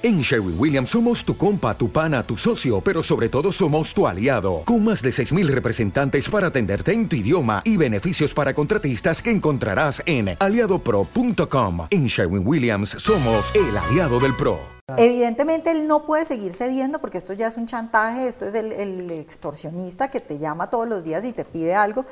En Sherwin Williams somos tu compa, tu pana, tu socio, pero sobre todo somos tu aliado, con más de 6.000 representantes para atenderte en tu idioma y beneficios para contratistas que encontrarás en aliadopro.com. En Sherwin Williams somos el aliado del PRO. Evidentemente él no puede seguir cediendo porque esto ya es un chantaje, esto es el, el extorsionista que te llama todos los días y te pide algo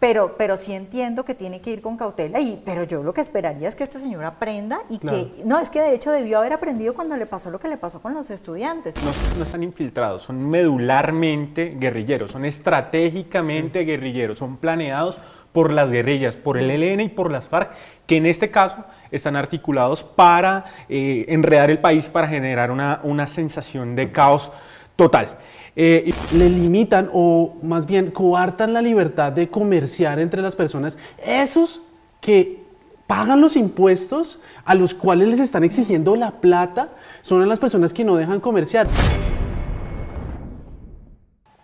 pero, pero sí entiendo que tiene que ir con cautela, y, pero yo lo que esperaría es que este señor aprenda y que, no, es que de hecho debió haber aprendido cuando le pasó lo que le pasó con los estudiantes. No, no están infiltrados, son medularmente guerrilleros, son estratégicamente guerrilleros, son planeados por las guerrillas, por el ELN y por las FARC, que en este caso están articulados para eh, enredar el país, para generar una, una sensación de caos total. Eh, le limitan o más bien coartan la libertad de comerciar entre las personas, esos que pagan los impuestos a los cuales les están exigiendo la plata, son las personas que no dejan comerciar.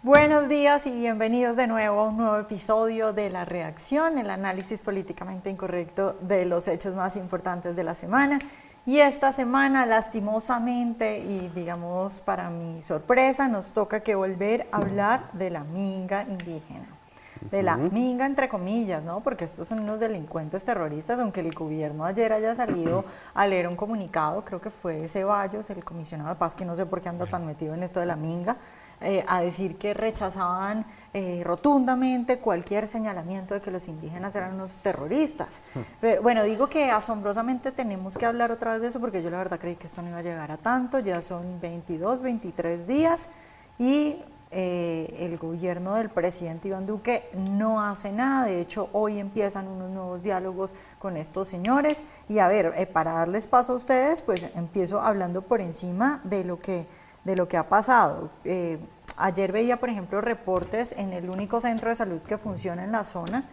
Buenos días y bienvenidos de nuevo a un nuevo episodio de La Reacción, el análisis políticamente incorrecto de los hechos más importantes de la semana. Y esta semana, lastimosamente, y digamos para mi sorpresa, nos toca que volver a hablar de la minga indígena. De la minga, entre comillas, ¿no? Porque estos son unos delincuentes terroristas, aunque el gobierno ayer haya salido a leer un comunicado, creo que fue Ceballos, el comisionado de paz, que no sé por qué anda tan metido en esto de la minga, eh, a decir que rechazaban eh, rotundamente cualquier señalamiento de que los indígenas eran unos terroristas. Hmm. bueno, digo que asombrosamente tenemos que hablar otra vez de eso porque yo la verdad creí que esto no iba a llegar a tanto, ya son 22, 23 días y eh, el gobierno del presidente Iván Duque no hace nada, de hecho hoy empiezan unos nuevos diálogos con estos señores. Y a ver, para darles paso a ustedes, pues empiezo hablando por encima de lo que de lo que ha pasado. Eh, ayer veía, por ejemplo, reportes en el único centro de salud que funciona en la zona,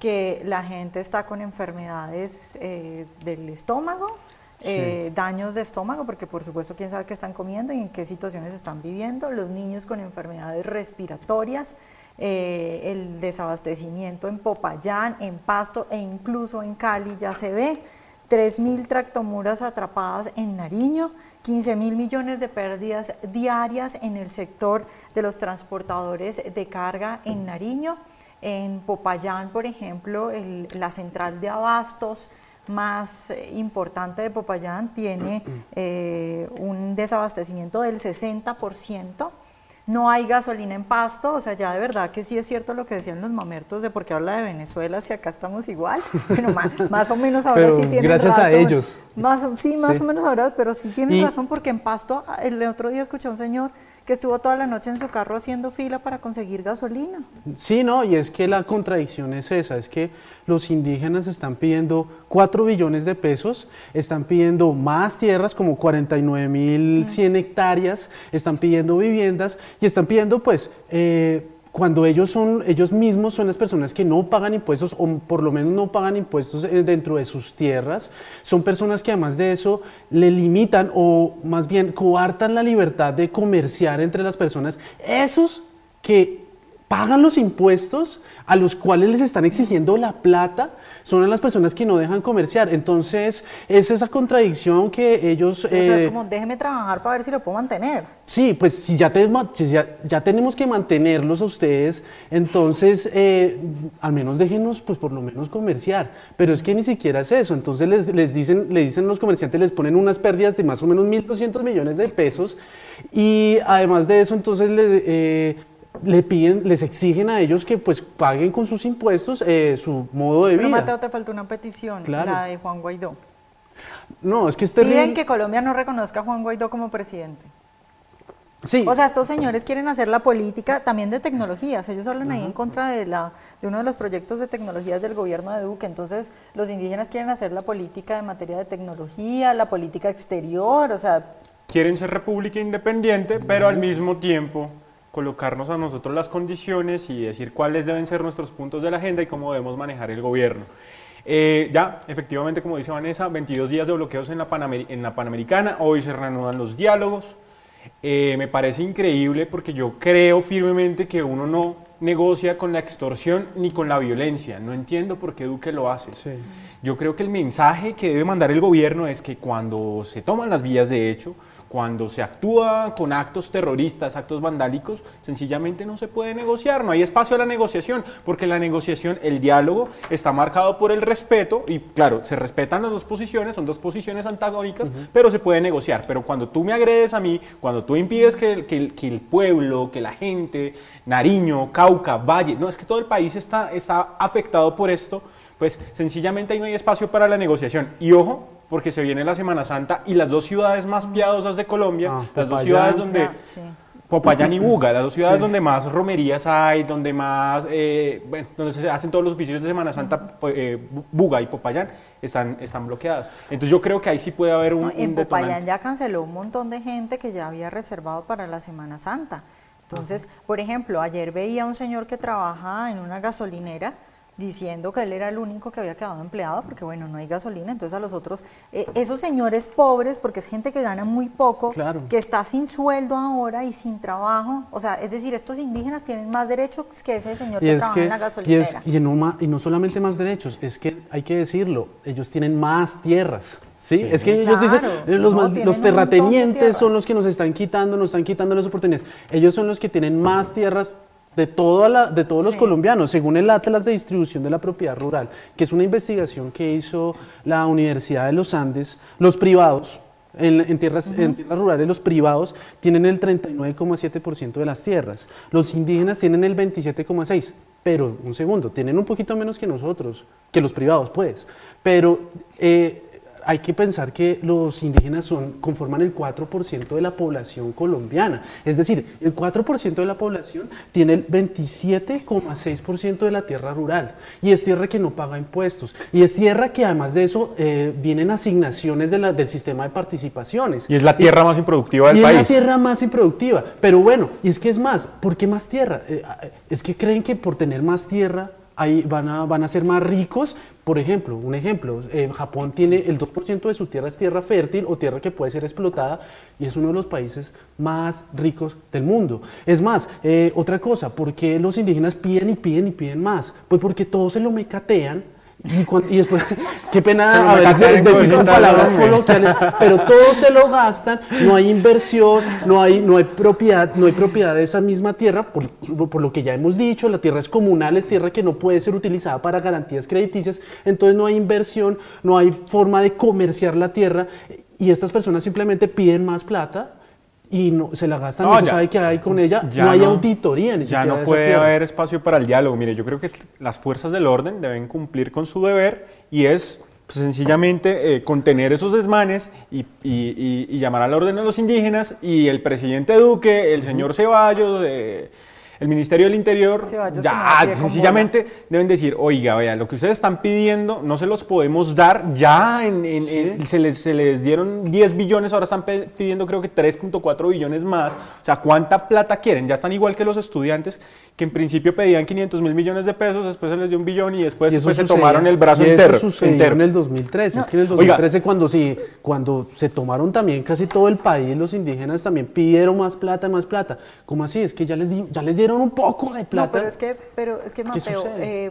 que la gente está con enfermedades eh, del estómago, eh, daños de estómago, porque por supuesto quién sabe qué están comiendo y en qué situaciones están viviendo, los niños con enfermedades respiratorias, el desabastecimiento en Popayán, en Pasto e incluso en Cali ya se ve. 3.000 tractomuras atrapadas en Nariño, 15 mil millones de pérdidas diarias en el sector de los transportadores de carga en Nariño. En Popayán, por ejemplo, la central de abastos más importante de Popayán tiene eh, un desabastecimiento del 60% no hay gasolina en pasto, o sea, ya de verdad que sí es cierto lo que decían los mamertos de por qué habla de Venezuela si acá estamos igual. Bueno, más, o menos ahora sí tienen gracias razón. a ellos. Más, sí, más o menos ahora, pero sí tienen razón porque en pasto, el otro día escuché a un señor que estuvo toda la noche en su carro haciendo fila para conseguir gasolina. Sí, no, y es que la contradicción es esa, es que los indígenas están pidiendo 4 billones de pesos, están pidiendo más tierras, como 49 mil 100 hectáreas, están pidiendo viviendas y están pidiendo pues... Eh, cuando ellos son ellos mismos son las personas que no pagan impuestos o por lo menos no pagan impuestos dentro de sus tierras, son personas que además de eso le limitan o más bien coartan la libertad de comerciar entre las personas, esos que pagan los impuestos a los cuales les están exigiendo la plata son las personas que no dejan comerciar. Entonces, es esa contradicción que ellos... es eh, como, déjeme trabajar para ver si lo puedo mantener. Sí, pues si ya, ya, tenemos que mantenerlos a ustedes, entonces eh, al menos déjenos, pues por lo menos comerciar. Pero es que ni siquiera es eso. Entonces les, les dicen, le dicen los comerciantes, les ponen unas pérdidas de más o menos 1.200 millones de pesos. Y además de eso, entonces les... Eh, le piden, les exigen a ellos que pues paguen con sus impuestos eh, su modo de vida. Pero Mateo, te falta una petición, la de Juan Guaidó. No, es que este Piden que Colombia no reconozca a Juan Guaidó como presidente. Sí. O sea, estos señores quieren hacer la política también de tecnologías. Ellos hablan ahí en contra de, la, de uno de los proyectos de tecnologías del gobierno de Duque. Entonces, los indígenas quieren hacer la política en materia de tecnología, la política exterior, o sea... Quieren ser república independiente, pero al mismo tiempo colocarnos a nosotros las condiciones y decir cuáles deben ser nuestros puntos de la agenda y cómo debemos manejar el gobierno. Eh, ya, efectivamente, como dice Vanessa, 22 días de bloqueos en la, en la Panamericana, hoy se reanudan los diálogos. Eh, me parece increíble porque yo creo firmemente que uno no negocia con la extorsión ni con la violencia. No entiendo por qué Duque lo hace. Yo creo que el mensaje que debe mandar el gobierno es que cuando se toman las vías de hecho, cuando se actúa con actos terroristas, actos vandálicos, sencillamente no se puede negociar, no hay espacio a la negociación, porque la negociación, el diálogo está marcado por el respeto y claro, se respetan las dos posiciones, son dos posiciones antagónicas, pero se puede negociar. Pero cuando tú me agredes a mí, cuando tú impides que, que, el pueblo, que la gente, Nariño, Cauca, Valle, no, es que todo el país está, está afectado por esto, pues sencillamente ahí no hay espacio para la negociación. Y ojo, porque se viene la Semana Santa y las dos ciudades más piadosas de Colombia, ah, las dos ciudades donde... Popayán y Buga, las dos ciudades donde más romerías hay, donde más, eh, bueno, donde se hacen todos los oficios de Semana Santa, eh, Buga y Popayán están, están bloqueadas. Entonces yo creo que ahí sí puede haber un, En Popayán ya canceló un montón de gente que ya había reservado para la Semana Santa. Entonces, por ejemplo, ayer veía a un señor que trabaja en una gasolinera diciendo que él era el único que había quedado empleado porque bueno, no hay gasolina, entonces a los otros, eh, esos señores pobres, porque es gente que gana muy poco, que está sin sueldo ahora y sin trabajo, o sea, es decir, estos indígenas tienen más derechos que ese señor que trabaja en la gasolinera. Y, no, y no solamente más derechos, es que hay que decirlo, ellos tienen más tierras. ¿Sí? es que ellos dicen, eh, los, los terratenientes son los que nos están quitando, nos están quitando las oportunidades. Ellos son los que tienen más tierras de, toda de todos los colombianos, según el Atlas de Distribución de la Propiedad Rural, que es una investigación que hizo la Universidad de los Andes, los privados, en, tierras, en tierras rurales los privados tienen el 39,7% de las tierras, los indígenas tienen el 27,6%, pero un segundo, tienen un poquito menos que nosotros, que los privados pues, pero... Eh, hay que pensar que los indígenas son, conforman el 4% de la población colombiana. Es decir, el 4% de la población tiene el 27,6% de la tierra rural. Y es tierra que no paga impuestos. Y es tierra que además de eso eh, vienen asignaciones de la, del sistema de participaciones. Y es la tierra más improductiva del país. Es la tierra más improductiva. Pero bueno, y es que es más, ¿por qué más tierra? Eh, es que creen que por tener más tierra ahí van a, van a ser más ricos. Por ejemplo, un ejemplo, eh, Japón tiene el 2% de su tierra es tierra fértil o tierra que puede ser explotada y es uno de los países más ricos del mundo. Es más, eh, otra cosa, ¿por qué los indígenas piden y piden y piden más? Pues porque todos se lo mecatean y, después, qué pena haber decir palabras coloquiales, pero todo se lo gastan, no hay inversión, no hay, no hay propiedad, no hay propiedad de esa misma tierra, por, por, lo que ya hemos dicho, la tierra es comunal, es tierra que no puede ser utilizada para garantías crediticias, entonces no hay inversión, no hay forma de comerciar la tierra y estas personas simplemente piden más plata y no, se la gastan, no, se sabe qué hay con ella, no hay auditoría ni Ya no puede haber espacio para el diálogo. Mire, yo creo que las fuerzas del orden deben cumplir con su deber y es pues, sencillamente eh, contener esos desmanes y, y, llamar al orden a los indígenas y el presidente Duque, el señor Ceballos... Eh, el Ministerio del Interior ya sencillamente deben decir, oiga, vea, lo que ustedes están pidiendo no se los podemos dar, ya en, se, les, se, les, dieron 10 billones, ahora están pidiendo creo que 3.4 billones más, o sea, ¿cuánta plata quieren? Ya están igual que los estudiantes que en principio pedían 500 mil millones de pesos, después se les dio un billón y después, se tomaron el brazo entero. Eso sucedió en el 2013, es que en el 2013 cuando, sí, cuando se tomaron también casi todo el país, los indígenas también pidieron más plata, más plata, ¿cómo así? Es que ya les, ya les dieron un poco de plata. pero es que, pero es que Mateo, eh,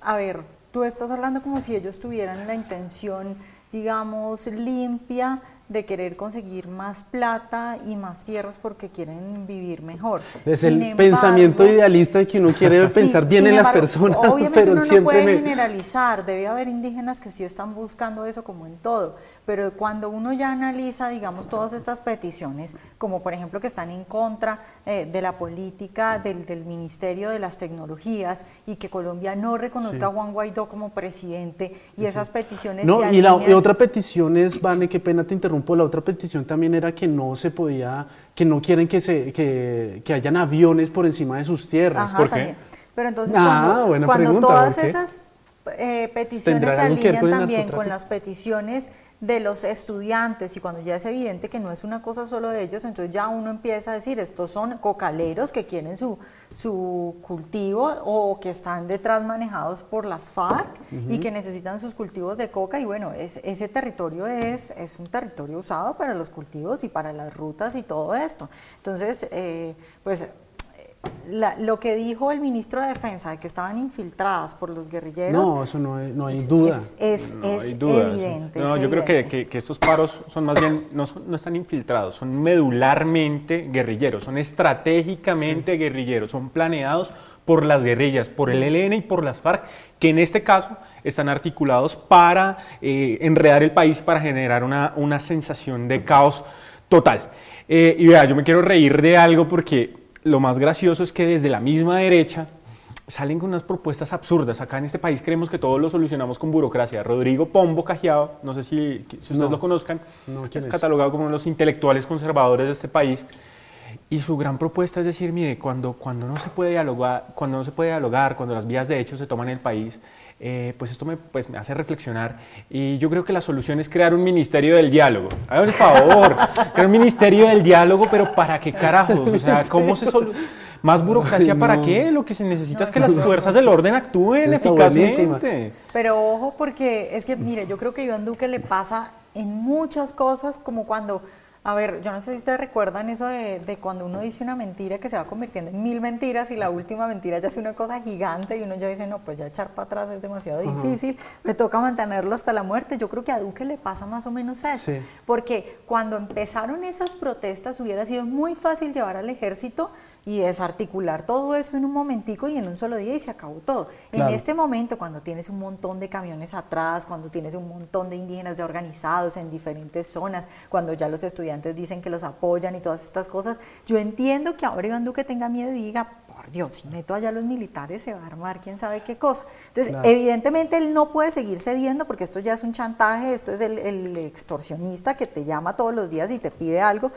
a ver, tú estás hablando como si ellos tuvieran la intención, digamos, limpia de querer conseguir más plata y más tierras porque quieren vivir mejor. Es el pensamiento idealista de que uno quiere pensar bien en las personas, obviamente pero uno no puede generalizar, debe haber indígenas que sí están buscando eso como en todo, pero cuando uno ya analiza, digamos, todas estas peticiones, como por ejemplo que están en contra eh, de la política del, Ministerio de las Tecnologías y que Colombia no reconozca a Juan Guaidó como presidente y esas peticiones... No, y, la, otra petición es, Vane, qué pena te interrumpo, la otra petición también era que no se podía, que no quieren que, se, que, que hayan aviones por encima de sus tierras. Ajá, También. Pero entonces ah, cuando, cuando todas esas eh, peticiones se alinean también con las peticiones de los estudiantes y cuando ya es evidente que no es una cosa solo de ellos, entonces ya uno empieza a decir, estos son cocaleros que quieren su, su cultivo o que están detrás manejados por las FARC y que necesitan sus cultivos de coca y bueno, es, ese territorio es, es un territorio usado para los cultivos y para las rutas y todo esto. Entonces, eh, pues lo que dijo el ministro de Defensa de que estaban infiltradas por los guerrilleros. No, eso no, hay, no hay duda. Es, evidente. No, yo creo que, que, estos paros son más bien, no, no, están infiltrados, son medularmente guerrilleros, son estratégicamente guerrilleros, son planeados por las guerrillas, por el ELN y por las FARC, que en este caso están articulados para eh, enredar el país, para generar una, una sensación de caos total. Eh, y vea, yo me quiero reír de algo porque lo más gracioso es que desde la misma derecha salen con unas propuestas absurdas. Acá en este país creemos que todo lo solucionamos con burocracia. Rodrigo Pombo Cajiao, no sé si, si ustedes lo conozcan, es, catalogado como uno de los intelectuales conservadores de este país. Y su gran propuesta es decir, mire, cuando, cuando, no se puede dialogar, cuando no se puede dialogar, cuando las vías de hecho se toman en el país, eh, pues esto me, pues me hace reflexionar. Y yo creo que la solución es crear un ministerio del diálogo. Háganme el favor, crear un ministerio del diálogo, pero ¿para qué carajos? O sea, ¿cómo se soluciona? ¿Más burocracia para qué? Lo que se necesita es que las fuerzas del orden actúen eficazmente. Pero ojo, porque es que, mire, yo creo que a Iván Duque le pasa en muchas cosas, como cuando a ver, yo no sé si ustedes recuerdan eso de, cuando uno dice una mentira que se va convirtiendo en mil mentiras y la última mentira ya es una cosa gigante y uno ya dice, no, pues ya echar para atrás es demasiado difícil, me toca mantenerlo hasta la muerte. Yo creo que a Duque le pasa más o menos eso, porque cuando empezaron esas protestas hubiera sido muy fácil llevar al ejército y desarticular todo eso en un momentico y en un solo día y se acabó todo. En este momento, cuando tienes un montón de camiones atrás, cuando tienes un montón de indígenas ya organizados en diferentes zonas, cuando ya los estudiantes dicen que los apoyan y todas estas cosas, yo entiendo que ahora Iván Duque tenga miedo y diga, por Dios, si meto allá a los militares se va a armar quién sabe qué cosa. Entonces, evidentemente él no puede seguir cediendo porque esto ya es un chantaje, esto es el, el extorsionista que te llama todos los días y te pide algo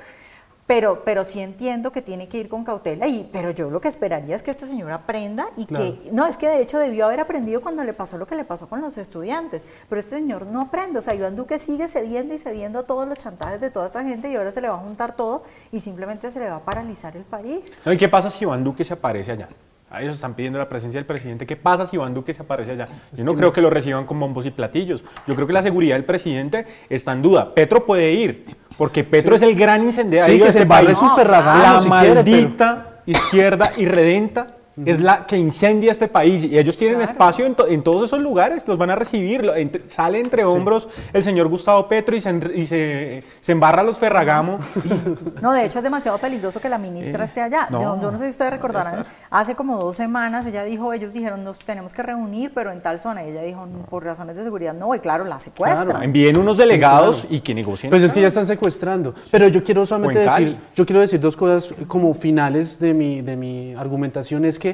pero, pero sí entiendo que tiene que ir con cautela, y, pero yo lo que esperaría es que esta señora aprenda y que, no, es que de hecho debió haber aprendido cuando le pasó lo que le pasó con los estudiantes, pero este señor no aprende, o sea, Iván Duque sigue cediendo y cediendo a todos los chantajes de toda esta gente y ahora se le va a juntar todo y simplemente se le va a paralizar el país. ¿Y qué pasa si Iván Duque se aparece allá? A ellos están pidiendo la presencia del presidente. ¿Qué pasa si Iván Duque se aparece allá? Yo no creo que lo reciban con bombos y platillos. Yo creo que la seguridad del presidente está en duda. Petro puede ir, porque Petro es el gran incendiario sí, que se este sus La maldita izquierda irredenta es la que incendia este país y ellos tienen espacio en, todos esos lugares, los van a recibir. sale entre hombros el señor Gustavo Petro y se, se, embarra los Ferragamo. No, de hecho es demasiado peligroso que la ministra esté allá. yo, no sé si ustedes recordarán, hace como dos semanas ella dijo, ellos dijeron, nos tenemos que reunir, pero en tal zona. Y ella dijo, por razones de seguridad, no, y claro, la secuestran. envíen unos delegados y que negocien. Pues es que ya están secuestrando. Pero yo quiero solamente decir, yo quiero decir dos cosas como finales de mi, de mi argumentación, es que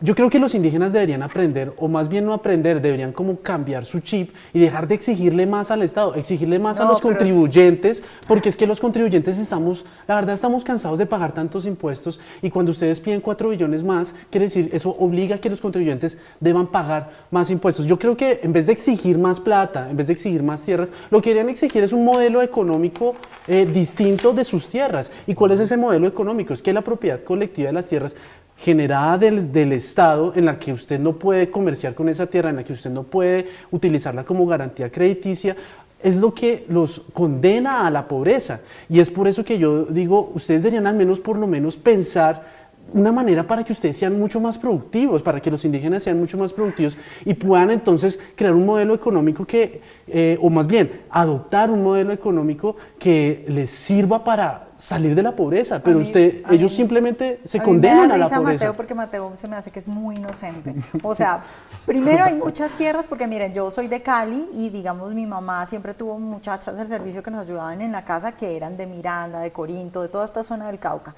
yo creo que los indígenas deberían aprender, o más bien no aprender, deberían como cambiar su chip y dejar de exigirle más al Estado, exigirle más a los contribuyentes, porque es que los contribuyentes estamos, la verdad estamos cansados de pagar tantos impuestos y cuando ustedes piden cuatro billones más, quiere decir, eso obliga a que los contribuyentes deban pagar más impuestos. Yo creo que en vez de exigir más plata, en vez de exigir más tierras, lo que querían exigir es un modelo económico eh, distinto de sus tierras. ¿Y cuál es ese modelo económico? Es que la propiedad colectiva de las tierras generada del, Estado en la que usted no puede comerciar con esa tierra, en la que usted no puede utilizarla como garantía crediticia, es lo que los condena a la pobreza. Y es por eso que yo digo, ustedes deberían al menos por lo menos pensar una manera para que ustedes sean mucho más productivos, para que los indígenas sean mucho más productivos y puedan entonces crear un modelo económico que, eh, o más bien, adoptar un modelo económico que les sirva para salir de la pobreza, pero usted, ellos simplemente se condenan a la pobreza. Mateo porque Mateo se me hace que es muy inocente. O sea, primero hay muchas tierras porque miren, yo soy de Cali y digamos mi mamá siempre tuvo muchachas del servicio que nos ayudaban en la casa que eran de Miranda, de Corinto, de toda esta zona del Cauca.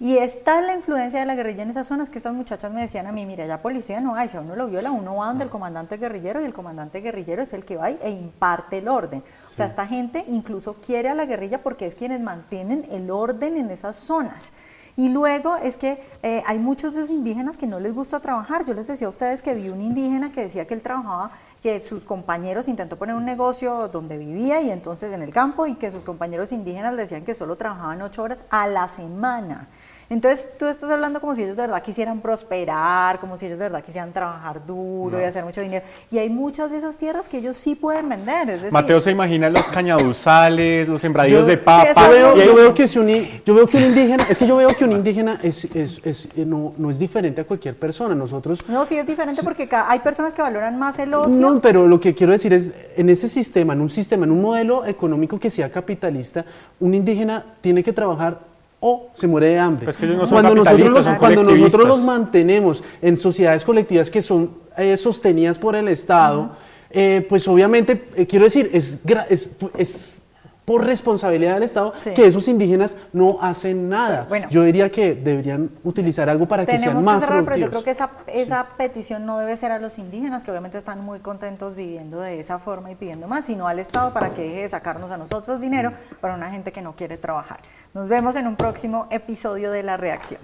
Y está la influencia de la guerrilla en esas zonas que estas muchachas me decían a mí, mira, ya policía no hay, si a uno lo viola, uno va donde el comandante guerrillero y el comandante guerrillero es el que va e imparte el orden. O sea, esta gente incluso quiere a la guerrilla porque es quienes mantienen el orden en esas zonas. Y luego es que eh, hay muchos de los indígenas que no les gusta trabajar. Yo les decía a ustedes que vi un indígena que decía que él trabajaba que sus compañeros intentó poner un negocio donde vivía y entonces en el campo y que sus compañeros indígenas le decían que solo trabajaban ocho horas a la semana. Entonces tú estás hablando como si ellos de verdad quisieran prosperar, como si ellos de verdad quisieran trabajar duro y hacer mucho dinero. Y hay muchas de esas tierras que ellos sí pueden vender. Es decir, Mateo se imagina los cañaduzales, los sembradíos de papa. Sí, Yo veo, yo que si un, yo veo que un indígena, es que yo veo que un indígena es, es- es- eh, no, no es diferente a cualquier persona. Nosotros No, sí es diferente porque hay personas que valoran más el ocio. No, pero lo que quiero decir es, en ese sistema, en un sistema, en un modelo económico que sea capitalista, un indígena tiene que trabajar o se muere de hambre. Pero es que ellos no son cuando nosotros, los, son cuando nosotros colectivistas. los mantenemos en sociedades colectivas que son eh, sostenidas por el Estado, eh, pues obviamente, eh, quiero decir, es, es, es por responsabilidad del Estado Sí. que esos indígenas no hacen nada. Bueno. Yo diría que deberían utilizar algo para que sean Tenemos más que cerrar, pero yo productivos. creo que esa, esa petición no debe ser a los indígenas, que obviamente están muy contentos viviendo de esa forma y pidiendo más, sino al Estado para que deje de sacarnos a nosotros dinero para una gente que no quiere trabajar. Nos vemos en un próximo episodio de La Reacción.